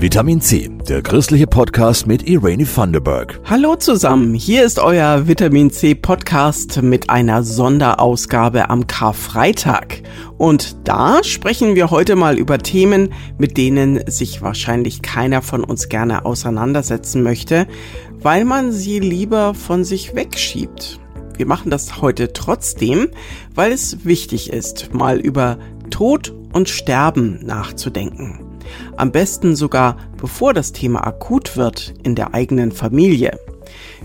Vitamin C, der christliche Podcast mit Irene Thunderberg. Hallo zusammen, hier ist euer Vitamin C Podcast mit einer Sonderausgabe am Karfreitag. Und da sprechen wir heute mal über Themen, mit denen sich wahrscheinlich keiner von uns gerne auseinandersetzen möchte, weil man sie lieber von sich wegschiebt. Wir machen das heute trotzdem, weil es wichtig ist, mal über Tod und Sterben nachzudenken. Am besten sogar bevor das Thema akut wird in der eigenen Familie.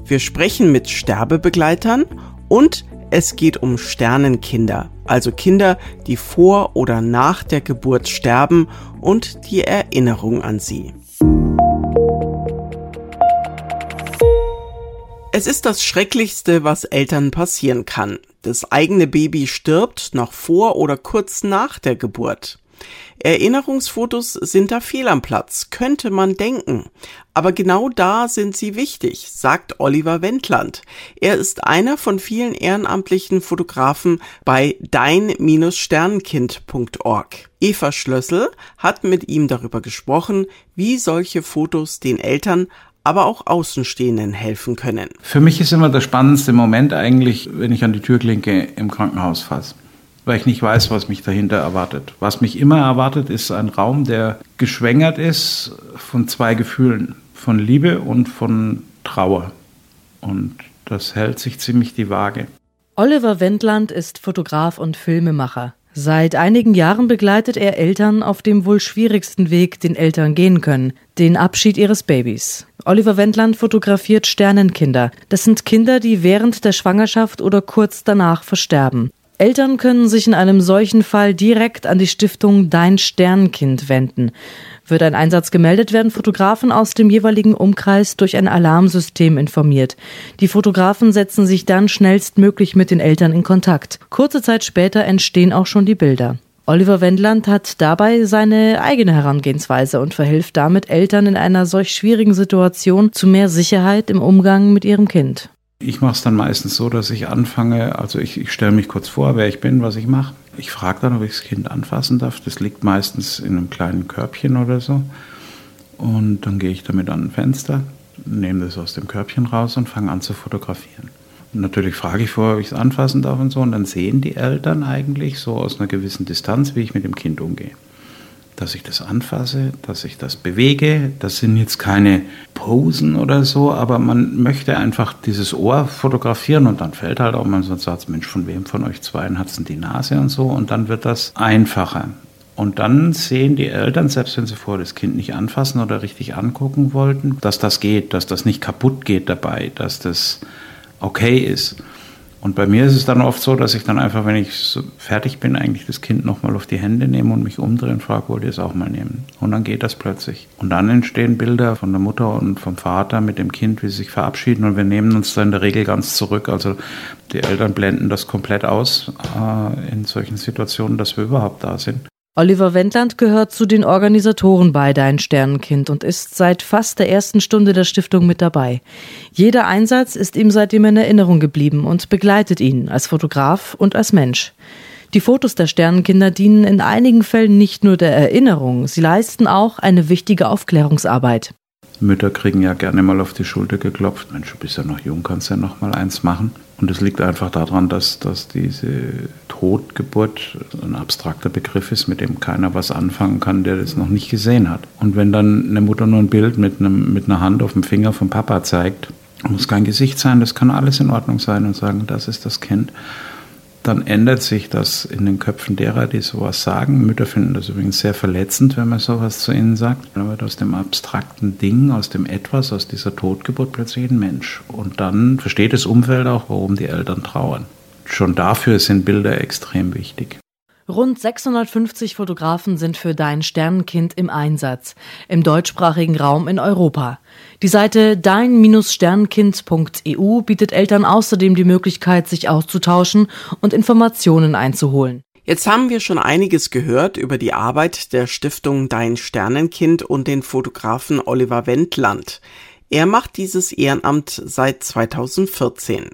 Wir sprechen mit Sterbebegleitern und es geht um Sternenkinder, also Kinder, die vor oder nach der Geburt sterben und die Erinnerung an sie. Es ist das Schrecklichste, was Eltern passieren kann. Das eigene Baby stirbt noch vor oder kurz nach der Geburt. Erinnerungsfotos sind da fehl am Platz, könnte man denken. Aber genau da sind sie wichtig, sagt Oliver Wendland. Er ist einer von vielen ehrenamtlichen Fotografen bei dein-sternenkind.org. Eva Schlössel hat mit ihm darüber gesprochen, wie solche Fotos den Eltern aber auch Außenstehenden helfen können. Für mich ist immer der spannendste Moment eigentlich, wenn ich an die Türklinke im Krankenhaus fasse weil ich nicht weiß, was mich dahinter erwartet. Was mich immer erwartet, ist ein Raum, der geschwängert ist von zwei Gefühlen, von Liebe und von Trauer. Und das hält sich ziemlich die Waage. Oliver Wendland ist Fotograf und Filmemacher. Seit einigen Jahren begleitet er Eltern auf dem wohl schwierigsten Weg, den Eltern gehen können, den Abschied ihres Babys. Oliver Wendland fotografiert Sternenkinder. Das sind Kinder, die während der Schwangerschaft oder kurz danach versterben. Eltern können sich in einem solchen Fall direkt an die Stiftung Dein Sternkind wenden. Wird ein Einsatz gemeldet, werden Fotografen aus dem jeweiligen Umkreis durch ein Alarmsystem informiert. Die Fotografen setzen sich dann schnellstmöglich mit den Eltern in Kontakt. Kurze Zeit später entstehen auch schon die Bilder. Oliver Wendland hat dabei seine eigene Herangehensweise und verhilft damit Eltern in einer solch schwierigen Situation zu mehr Sicherheit im Umgang mit ihrem Kind. Ich mache es dann meistens so, dass ich anfange, also ich, ich stelle mich kurz vor, wer ich bin, was ich mache. Ich frage dann, ob ich das Kind anfassen darf. Das liegt meistens in einem kleinen Körbchen oder so. Und dann gehe ich damit an ein Fenster, nehme das aus dem Körbchen raus und fange an zu fotografieren. Natürlich frage ich vorher, ob ich es anfassen darf und so. Und dann sehen die Eltern eigentlich so aus einer gewissen Distanz, wie ich mit dem Kind umgehe dass ich das anfasse, dass ich das bewege. Das sind jetzt keine Posen oder so, aber man möchte einfach dieses Ohr fotografieren und dann fällt halt auch man so sagt, Mensch, von wem von euch zweien hat es denn die Nase und so und dann wird das einfacher. Und dann sehen die Eltern, selbst wenn sie vorher das Kind nicht anfassen oder richtig angucken wollten, dass das geht, dass das nicht kaputt geht dabei, dass das okay ist. Und bei mir ist es dann oft so, dass ich dann einfach, wenn ich so fertig bin, eigentlich das Kind nochmal auf die Hände nehme und mich umdrehe und frage, wollt ihr es auch mal nehmen? Und dann geht das plötzlich. Und dann entstehen Bilder von der Mutter und vom Vater mit dem Kind, wie sie sich verabschieden. Und wir nehmen uns da in der Regel ganz zurück. Also die Eltern blenden das komplett aus äh, in solchen Situationen, dass wir überhaupt da sind. Oliver Wendland gehört zu den Organisatoren bei Dein Sternenkind und ist seit fast der ersten Stunde der Stiftung mit dabei. Jeder Einsatz ist ihm seitdem in Erinnerung geblieben und begleitet ihn als Fotograf und als Mensch. Die Fotos der Sternenkinder dienen in einigen Fällen nicht nur der Erinnerung, sie leisten auch eine wichtige Aufklärungsarbeit. Mütter kriegen ja gerne mal auf die Schulter geklopft. Mensch, du bist ja noch jung, kannst ja noch mal eins machen. Und es liegt einfach daran, dass, dass diese Totgeburt ein abstrakter Begriff ist, mit dem keiner was anfangen kann, der das noch nicht gesehen hat. Und wenn dann eine Mutter nur ein Bild mit, einem, mit einer Hand auf dem Finger vom Papa zeigt, muss kein Gesicht sein, das kann alles in Ordnung sein und sagen, das ist das Kind dann ändert sich das in den Köpfen derer, die sowas sagen. Mütter finden das übrigens sehr verletzend, wenn man sowas zu ihnen sagt. Dann wird aus dem abstrakten Ding, aus dem Etwas, aus dieser Totgeburt plötzlich ein Mensch. Und dann versteht das Umfeld auch, warum die Eltern trauern. Schon dafür sind Bilder extrem wichtig. Rund 650 Fotografen sind für Dein Sternenkind im Einsatz, im deutschsprachigen Raum in Europa. Die Seite dein-sternenkind.eu bietet Eltern außerdem die Möglichkeit, sich auszutauschen und Informationen einzuholen. Jetzt haben wir schon einiges gehört über die Arbeit der Stiftung Dein Sternenkind und den Fotografen Oliver Wendland. Er macht dieses Ehrenamt seit 2014.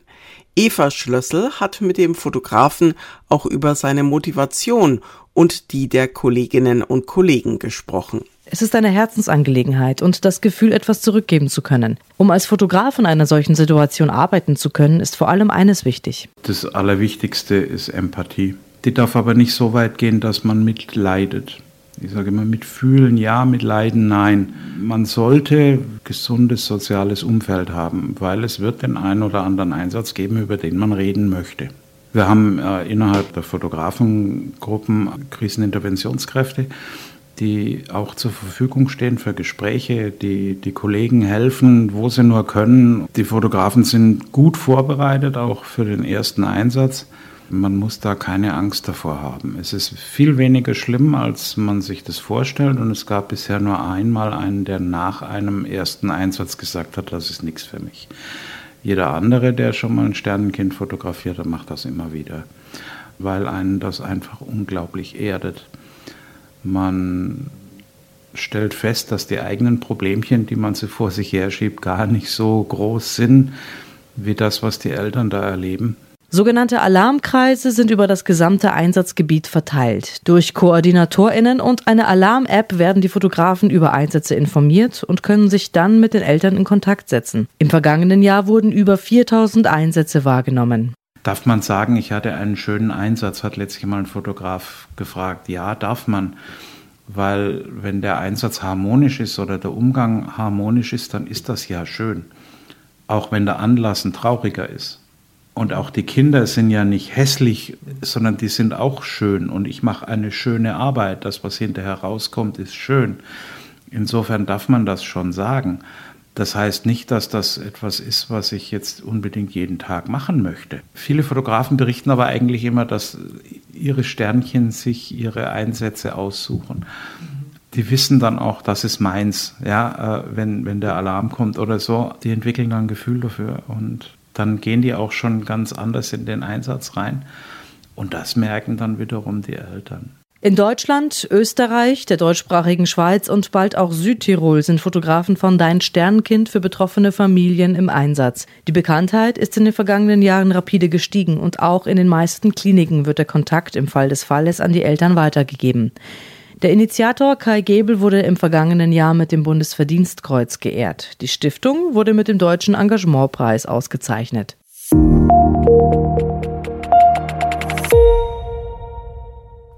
Eva Schlössel hat mit dem Fotografen auch über seine Motivation und die der Kolleginnen und Kollegen gesprochen. Es ist eine Herzensangelegenheit und das Gefühl, etwas zurückgeben zu können. Um als Fotograf in einer solchen Situation arbeiten zu können, ist vor allem eines wichtig. Das Allerwichtigste ist Empathie. Die darf aber nicht so weit gehen, dass man mitleidet. Ich sage immer, mit Fühlen ja, mit Leiden nein. Man sollte gesundes soziales Umfeld haben, weil es wird den einen oder anderen Einsatz geben, über den man reden möchte. Wir haben äh, innerhalb der Fotografengruppen Kriseninterventionskräfte, die auch zur Verfügung stehen für Gespräche, die die Kollegen helfen, wo sie nur können. Die Fotografen sind gut vorbereitet, auch für den ersten Einsatz. Man muss da keine Angst davor haben. Es ist viel weniger schlimm, als man sich das vorstellt. Und es gab bisher nur einmal einen, der nach einem ersten Einsatz gesagt hat, das ist nichts für mich. Jeder andere, der schon mal ein Sternenkind fotografiert hat, macht das immer wieder, weil einen das einfach unglaublich erdet. Man stellt fest, dass die eigenen Problemchen, die man so vor sich herschiebt, gar nicht so groß sind wie das, was die Eltern da erleben. Sogenannte Alarmkreise sind über das gesamte Einsatzgebiet verteilt. Durch KoordinatorInnen und eine Alarm-App werden die Fotografen über Einsätze informiert und können sich dann mit den Eltern in Kontakt setzen. Im vergangenen Jahr wurden über 4000 Einsätze wahrgenommen. Darf man sagen, ich hatte einen schönen Einsatz, hat letztlich mal ein Fotograf gefragt. Ja, darf man. Weil wenn der Einsatz harmonisch ist oder der Umgang harmonisch ist, dann ist das ja schön. Auch wenn der Anlass ein trauriger ist. Und auch die Kinder sind ja nicht hässlich, sondern die sind auch schön. Und ich mache eine schöne Arbeit. Das, was hinterher rauskommt, ist schön. Insofern darf man das schon sagen. Das heißt nicht, dass das etwas ist, was ich jetzt unbedingt jeden Tag machen möchte. Viele Fotografen berichten aber eigentlich immer, dass ihre Sternchen sich ihre Einsätze aussuchen. Die wissen dann auch, das ist meins, ja, äh, wenn, wenn der Alarm kommt oder so. Die entwickeln dann ein Gefühl dafür und dann gehen die auch schon ganz anders in den Einsatz rein. Und das merken dann wiederum die Eltern. In Deutschland, Österreich, der deutschsprachigen Schweiz und bald auch Südtirol sind Fotografen von Dein Sternkind für betroffene Familien im Einsatz. Die Bekanntheit ist in den vergangenen Jahren rapide gestiegen und auch in den meisten Kliniken wird der Kontakt im Fall des Falles an die Eltern weitergegeben. Der Initiator Kai Gebel wurde im vergangenen Jahr mit dem Bundesverdienstkreuz geehrt. Die Stiftung wurde mit dem Deutschen Engagementpreis ausgezeichnet.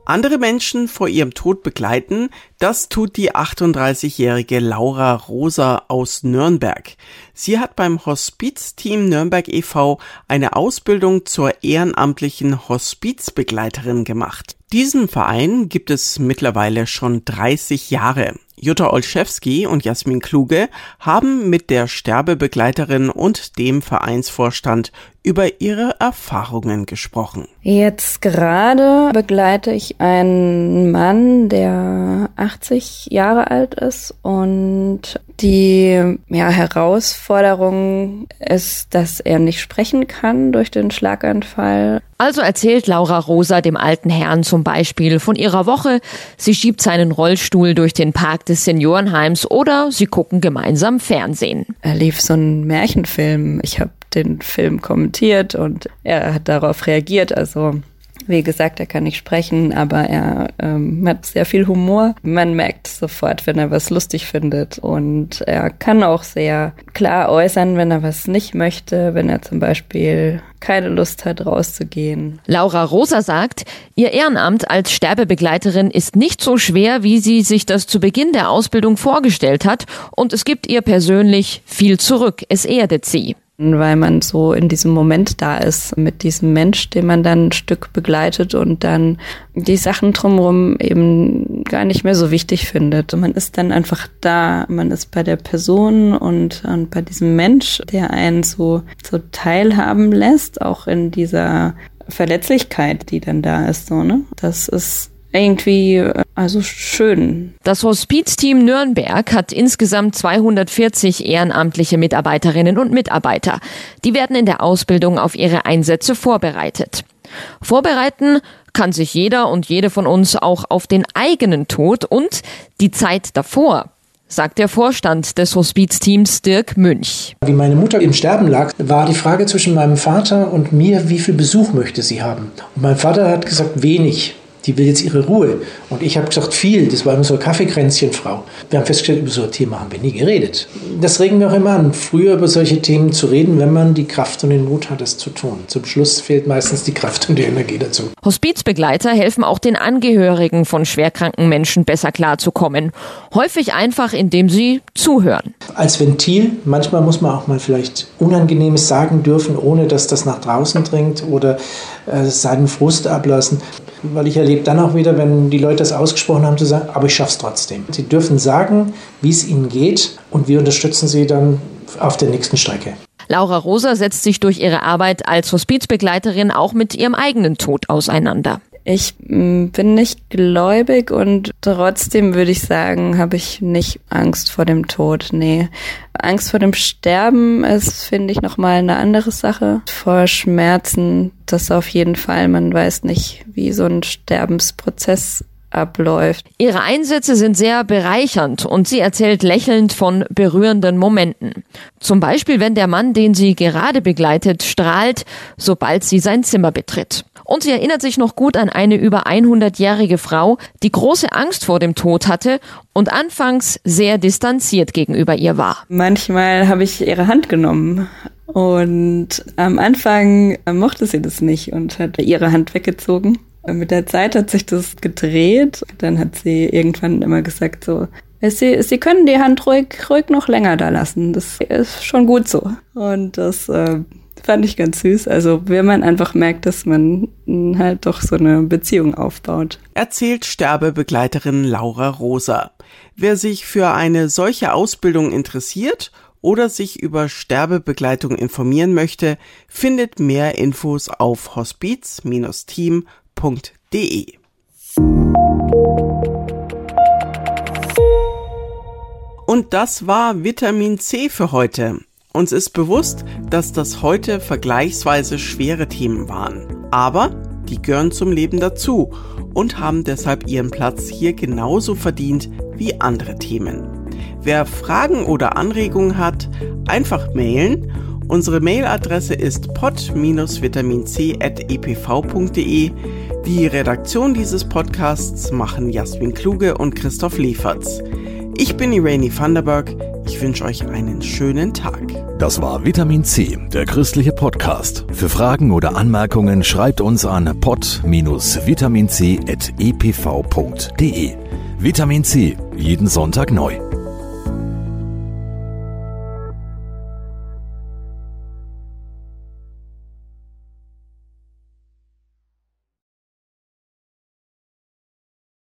Andere Menschen vor ihrem Tod begleiten, das tut die 38-jährige Laura Rosa aus Nürnberg. Sie hat beim Hospizteam Nürnberg e.V. eine Ausbildung zur ehrenamtlichen Hospizbegleiterin gemacht. Diesen Verein gibt es mittlerweile schon 30 Jahre. Jutta Olszewski und Jasmin Kluge haben mit der Sterbebegleiterin und dem Vereinsvorstand über ihre Erfahrungen gesprochen. Jetzt gerade begleite ich einen Mann, der 80 Jahre alt ist und die ja, Herausforderung ist, dass er nicht sprechen kann durch den Schlaganfall. Also erzählt Laura Rosa dem alten Herrn zum Beispiel von ihrer Woche. Sie schiebt seinen Rollstuhl durch den Park des Seniorenheims oder sie gucken gemeinsam Fernsehen. Er lief so ein Märchenfilm. Ich habe den Film kommentiert und er hat darauf reagiert. Also wie gesagt, er kann nicht sprechen, aber er ähm, hat sehr viel Humor. Man merkt sofort, wenn er was lustig findet. Und er kann auch sehr klar äußern, wenn er was nicht möchte, wenn er zum Beispiel keine Lust hat, rauszugehen. Laura Rosa sagt, ihr Ehrenamt als Sterbebegleiterin ist nicht so schwer, wie sie sich das zu Beginn der Ausbildung vorgestellt hat. Und es gibt ihr persönlich viel zurück. Es erdet sie weil man so in diesem Moment da ist mit diesem Mensch, den man dann ein Stück begleitet und dann die Sachen drumherum eben gar nicht mehr so wichtig findet. Man ist dann einfach da, man ist bei der Person und, und bei diesem Mensch, der einen so, so teilhaben lässt, auch in dieser Verletzlichkeit, die dann da ist, so, ne? Das ist irgendwie äh, also schön. Das Hospizteam Nürnberg hat insgesamt 240 ehrenamtliche Mitarbeiterinnen und Mitarbeiter. Die werden in der Ausbildung auf ihre Einsätze vorbereitet. Vorbereiten kann sich jeder und jede von uns auch auf den eigenen Tod und die Zeit davor sagt der Vorstand des Hospizteams Dirk Münch. Wie meine Mutter im Sterben lag, war die Frage zwischen meinem Vater und mir, wie viel Besuch möchte sie haben. Und mein Vater hat gesagt, wenig. Die will jetzt ihre Ruhe. Und ich habe gesagt, viel, das war immer so eine Kaffeekränzchenfrau. Wir haben festgestellt, über so ein Thema haben wir nie geredet. Das regen wir auch immer an, früher über solche Themen zu reden, wenn man die Kraft und den Mut hat, es zu tun. Zum Schluss fehlt meistens die Kraft und die Energie dazu. Hospizbegleiter helfen auch den Angehörigen von schwerkranken Menschen besser klarzukommen. Häufig einfach, indem sie zuhören. Als Ventil, manchmal muss man auch mal vielleicht Unangenehmes sagen dürfen, ohne dass das nach draußen dringt oder äh, seinen Frust ablassen weil ich erlebe dann auch wieder, wenn die Leute das ausgesprochen haben, zu sagen, aber ich schaffe es trotzdem. Sie dürfen sagen, wie es ihnen geht und wir unterstützen sie dann auf der nächsten Strecke. Laura Rosa setzt sich durch ihre Arbeit als Hospizbegleiterin auch mit ihrem eigenen Tod auseinander. Ich mm, bin nicht gläubig und trotzdem würde ich sagen, habe ich nicht Angst vor dem Tod. Nee. Angst vor dem Sterben ist, finde ich, nochmal eine andere Sache. Vor Schmerzen, das auf jeden Fall. Man weiß nicht, wie so ein Sterbensprozess abläuft. Ihre Einsätze sind sehr bereichernd und sie erzählt lächelnd von berührenden Momenten. Zum Beispiel, wenn der Mann, den sie gerade begleitet, strahlt, sobald sie sein Zimmer betritt. Und sie erinnert sich noch gut an eine über 100-jährige Frau, die große Angst vor dem Tod hatte und anfangs sehr distanziert gegenüber ihr war. Manchmal habe ich ihre Hand genommen und am Anfang mochte sie das nicht und hat ihre Hand weggezogen. Mit der Zeit hat sich das gedreht. Dann hat sie irgendwann immer gesagt so, Sie, Sie können die Hand ruhig, ruhig noch länger da lassen. Das ist schon gut so. Und das äh, fand ich ganz süß. Also wenn man einfach merkt, dass man halt doch so eine Beziehung aufbaut. Erzählt Sterbebegleiterin Laura Rosa. Wer sich für eine solche Ausbildung interessiert oder sich über Sterbebegleitung informieren möchte, findet mehr Infos auf hospiz-team.de. Und das war Vitamin C für heute. Uns ist bewusst, dass das heute vergleichsweise schwere Themen waren. Aber die gehören zum Leben dazu und haben deshalb ihren Platz hier genauso verdient wie andere Themen. Wer Fragen oder Anregungen hat, einfach mailen. Unsere Mailadresse ist pod-vitaminc.epv.de. Die Redaktion dieses Podcasts machen Jasmin Kluge und Christoph Lieferts. Ich bin Irene Vanderberg. Ich wünsche euch einen schönen Tag. Das war Vitamin C, der christliche Podcast. Für Fragen oder Anmerkungen schreibt uns an pod-vitaminc.epv.de. Vitamin C, jeden Sonntag neu.